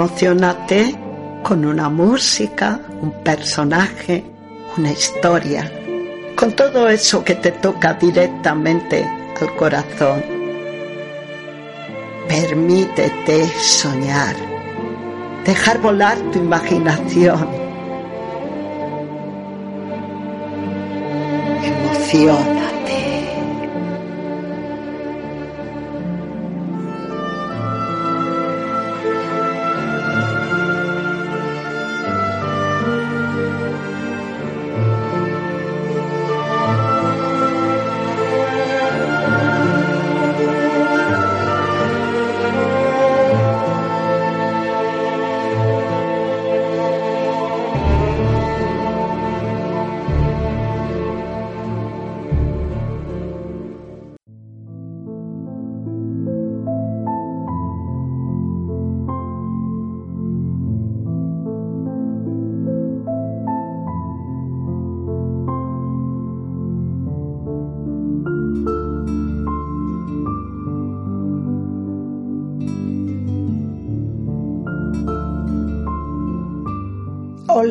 Emocionate con una música, un personaje, una historia, con todo eso que te toca directamente al corazón. Permítete soñar, dejar volar tu imaginación. Emociona.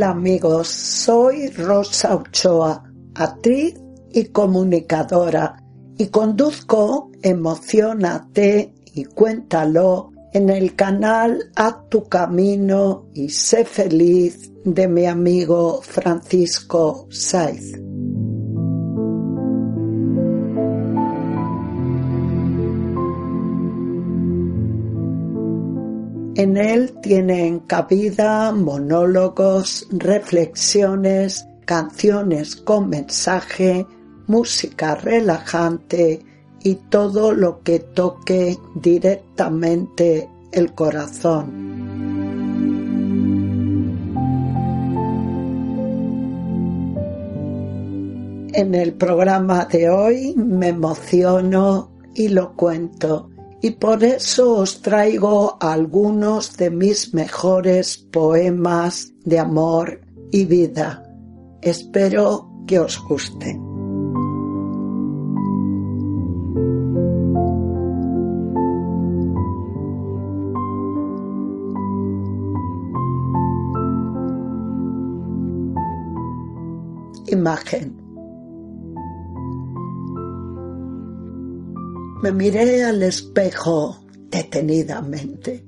Amigos, soy Rosa Ochoa, actriz y comunicadora y conduzco Emocionate y Cuéntalo en el canal A tu camino y sé feliz de mi amigo Francisco Saiz. En él tienen cabida monólogos, reflexiones, canciones con mensaje, música relajante y todo lo que toque directamente el corazón. En el programa de hoy me emociono y lo cuento y por eso os traigo algunos de mis mejores poemas de amor y vida. Espero que os gusten. Imagen Me miré al espejo detenidamente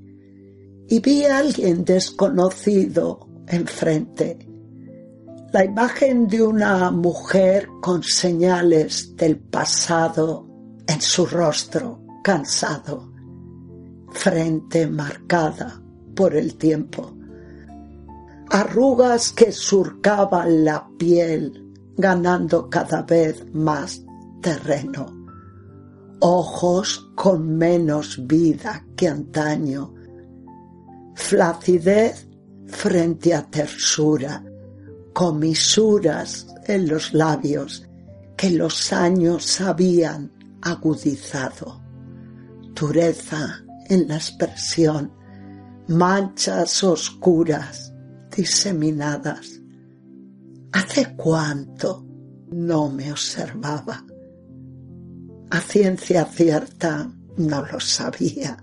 y vi a alguien desconocido enfrente. La imagen de una mujer con señales del pasado en su rostro cansado, frente marcada por el tiempo, arrugas que surcaban la piel ganando cada vez más terreno ojos con menos vida que antaño, flacidez frente a tersura, comisuras en los labios que los años habían agudizado, dureza en la expresión, manchas oscuras diseminadas. ¿Hace cuánto no me observaba? A ciencia cierta no lo sabía.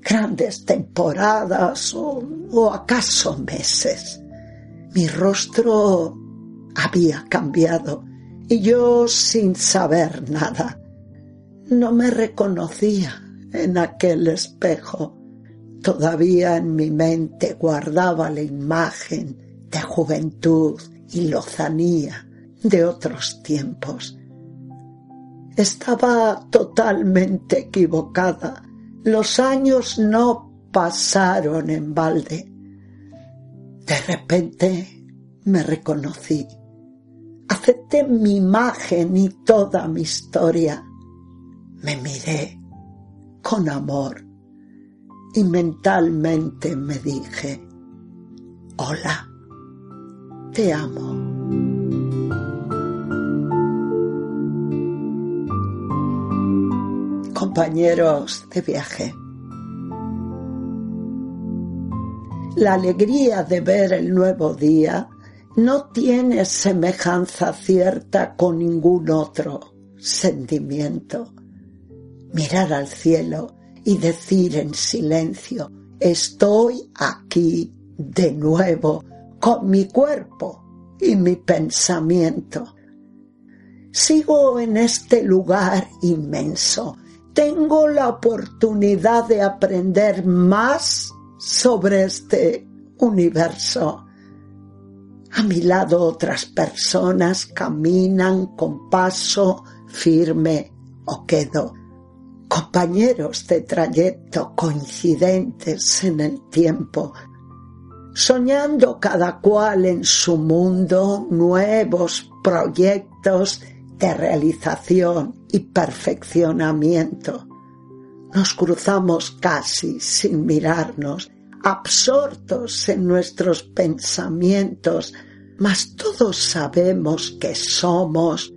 Grandes temporadas o, acaso meses. Mi rostro había cambiado y yo sin saber nada. No me reconocía en aquel espejo. Todavía en mi mente guardaba la imagen de juventud y lozanía de otros tiempos. Estaba totalmente equivocada. Los años no pasaron en balde. De repente me reconocí. Acepté mi imagen y toda mi historia. Me miré con amor y mentalmente me dije, hola, te amo. Compañeros de viaje. La alegría de ver el nuevo día no tiene semejanza cierta con ningún otro sentimiento. Mirar al cielo y decir en silencio, estoy aquí de nuevo con mi cuerpo y mi pensamiento. Sigo en este lugar inmenso. Tengo la oportunidad de aprender más sobre este universo. A mi lado otras personas caminan con paso firme o quedo. Compañeros de trayecto coincidentes en el tiempo, soñando cada cual en su mundo nuevos proyectos de realización y perfeccionamiento. Nos cruzamos casi sin mirarnos absortos en nuestros pensamientos, mas todos sabemos que somos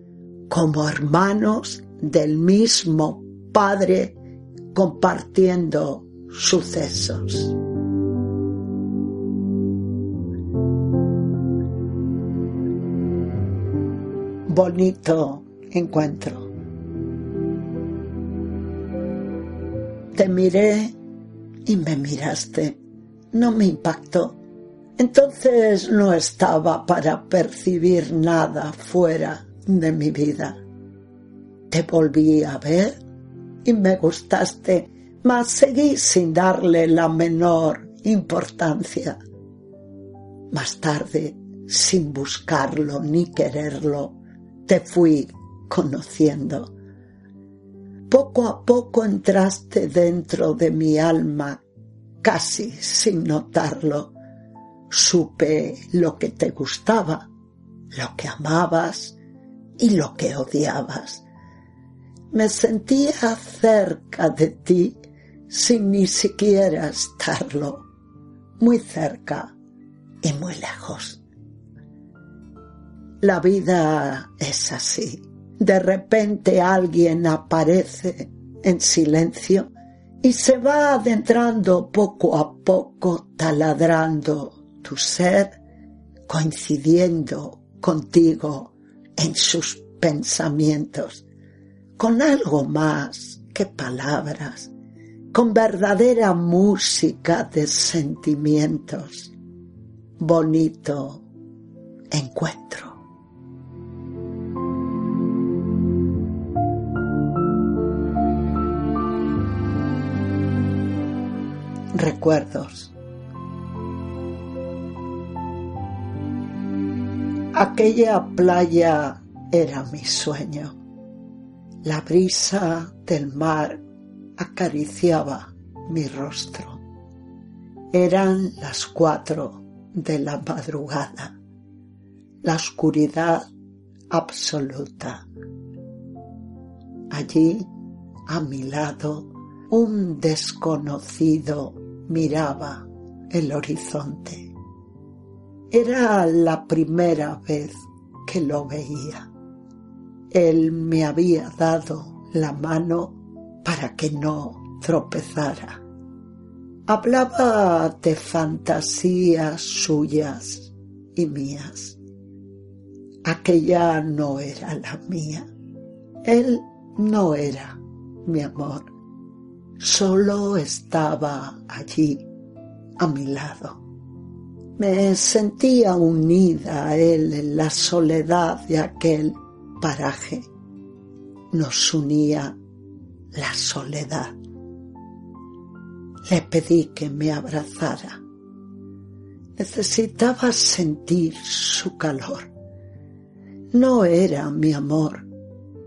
como hermanos del mismo Padre compartiendo sucesos. Bonito encuentro. Te miré y me miraste no me impactó. Entonces no estaba para percibir nada fuera de mi vida. Te volví a ver y me gustaste, mas seguí sin darle la menor importancia. Más tarde, sin buscarlo ni quererlo, te fui conociendo. Poco a poco entraste dentro de mi alma casi sin notarlo, supe lo que te gustaba, lo que amabas y lo que odiabas. Me sentía cerca de ti sin ni siquiera estarlo, muy cerca y muy lejos. La vida es así. De repente alguien aparece en silencio y se va adentrando poco a poco, taladrando tu ser, coincidiendo contigo en sus pensamientos, con algo más que palabras, con verdadera música de sentimientos. Bonito encuentro. Recuerdos. Aquella playa era mi sueño. La brisa del mar acariciaba mi rostro. Eran las cuatro de la madrugada. La oscuridad absoluta. Allí, a mi lado, un desconocido miraba el horizonte. Era la primera vez que lo veía. Él me había dado la mano para que no tropezara. Hablaba de fantasías suyas y mías. Aquella no era la mía. Él no era mi amor solo estaba allí, a mi lado. Me sentía unida a él en la soledad de aquel paraje nos unía la soledad. Le pedí que me abrazara. Necesitaba sentir su calor. No era mi amor,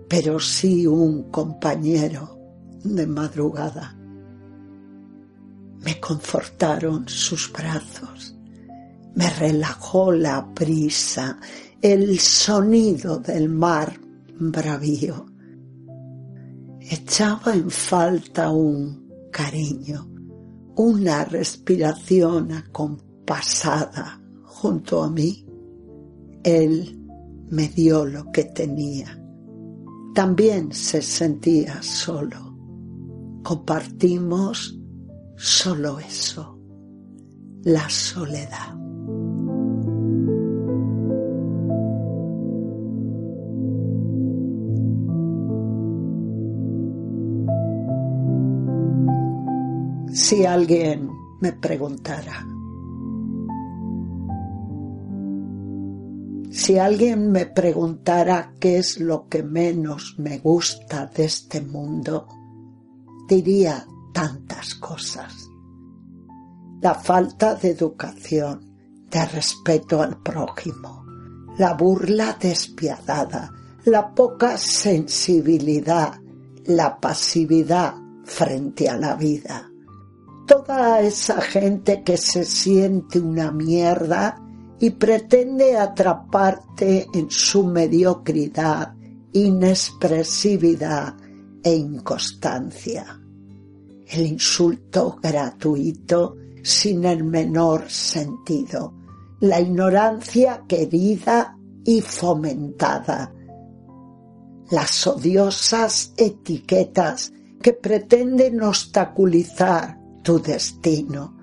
pero sí un compañero de madrugada. Me confortaron sus brazos, me relajó la brisa, el sonido del mar bravío. Echaba en falta un cariño, una respiración acompasada junto a mí. Él me dio lo que tenía. También se sentía solo. Compartimos solo eso, la soledad. Si alguien me preguntara, si alguien me preguntara qué es lo que menos me gusta de este mundo, diría tantas cosas. La falta de educación, de respeto al prójimo, la burla despiadada, la poca sensibilidad, la pasividad frente a la vida toda esa gente que se siente una mierda y pretende atraparte en su mediocridad, inexpresividad e inconstancia. El insulto gratuito sin el menor sentido, la ignorancia querida y fomentada, las odiosas etiquetas que pretenden obstaculizar tu destino.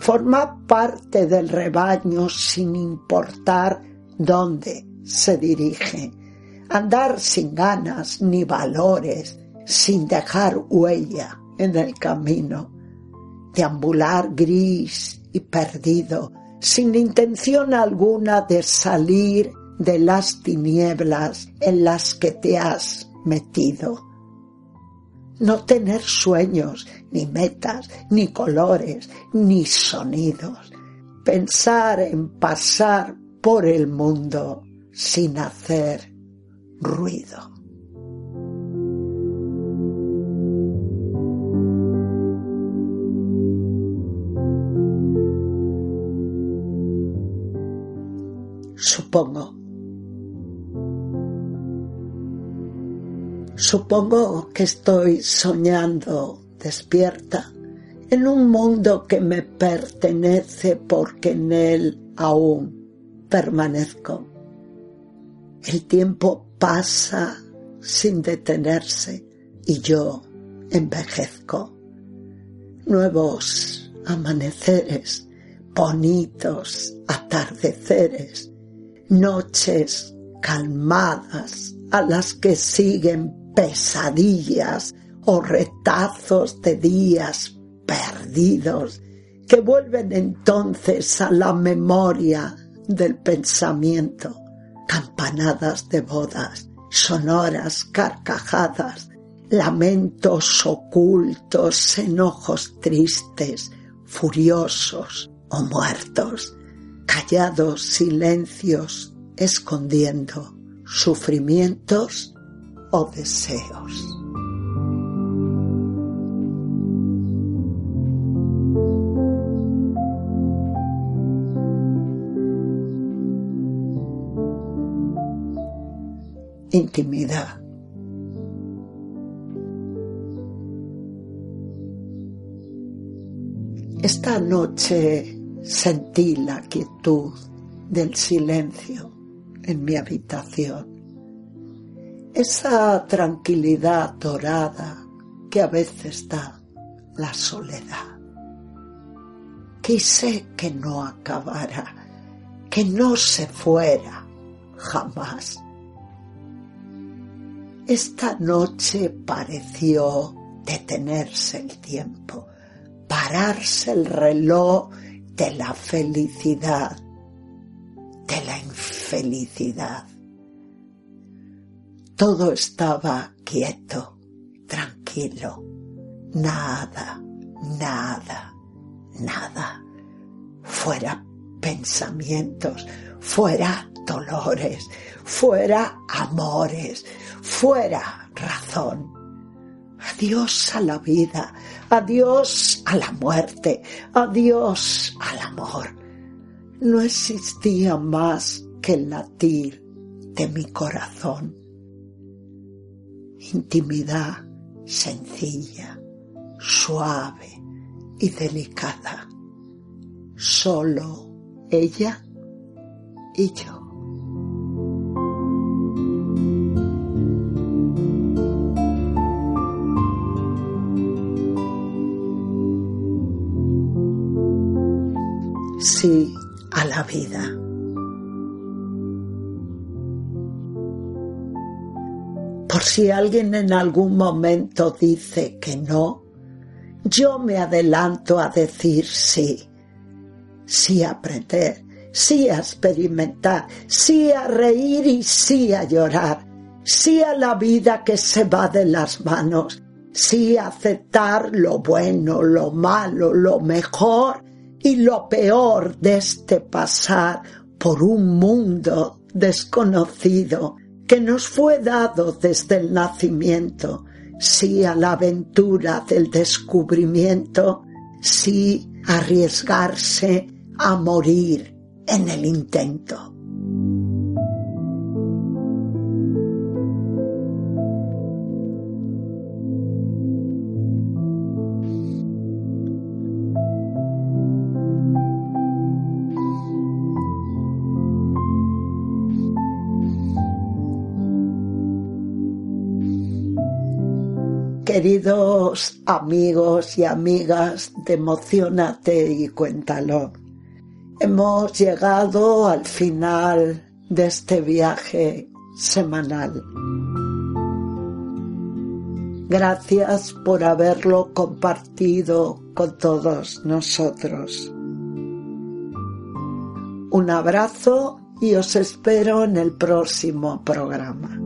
Forma parte del rebaño sin importar dónde se dirige. Andar sin ganas ni valores, sin dejar huella en el camino. Deambular gris y perdido, sin intención alguna de salir de las tinieblas en las que te has metido no tener sueños, ni metas, ni colores, ni sonidos. Pensar en pasar por el mundo sin hacer ruido. Supongo Supongo que estoy soñando despierta en un mundo que me pertenece porque en él aún permanezco. El tiempo pasa sin detenerse y yo envejezco. Nuevos amaneceres, bonitos atardeceres, noches calmadas a las que siguen pesadillas o retazos de días perdidos que vuelven entonces a la memoria del pensamiento, campanadas de bodas, sonoras carcajadas, lamentos ocultos, enojos tristes, furiosos o muertos, callados silencios escondiendo sufrimientos o deseos. Intimidad. Esta noche sentí la quietud del silencio en mi habitación esa tranquilidad dorada que a veces da la soledad. Quise que no acabara, que no se fuera jamás. Esta noche pareció detenerse el tiempo, pararse el reloj de la felicidad, de la infelicidad todo estaba quieto, tranquilo. Nada, nada, nada. Fuera pensamientos, fuera dolores, fuera amores, fuera razón. Adiós a la vida, adiós a la muerte, adiós al amor. No existía más que el latir de mi corazón. Intimidad sencilla, suave y delicada. Solo ella y yo. Sí a la vida. Por si alguien en algún momento dice que no, yo me adelanto a decir sí. Sí a aprender, sí a experimentar, sí a reír y sí a llorar, sí a la vida que se va de las manos, sí a aceptar lo bueno, lo malo, lo mejor y lo peor de este pasar por un mundo desconocido que nos fue dado desde el nacimiento, sí a la aventura del descubrimiento, sí arriesgarse a morir en el intento. Queridos amigos y amigas de Emocionate y Cuéntalo, hemos llegado al final de este viaje semanal. Gracias por haberlo compartido con todos nosotros. Un abrazo y os espero en el próximo programa.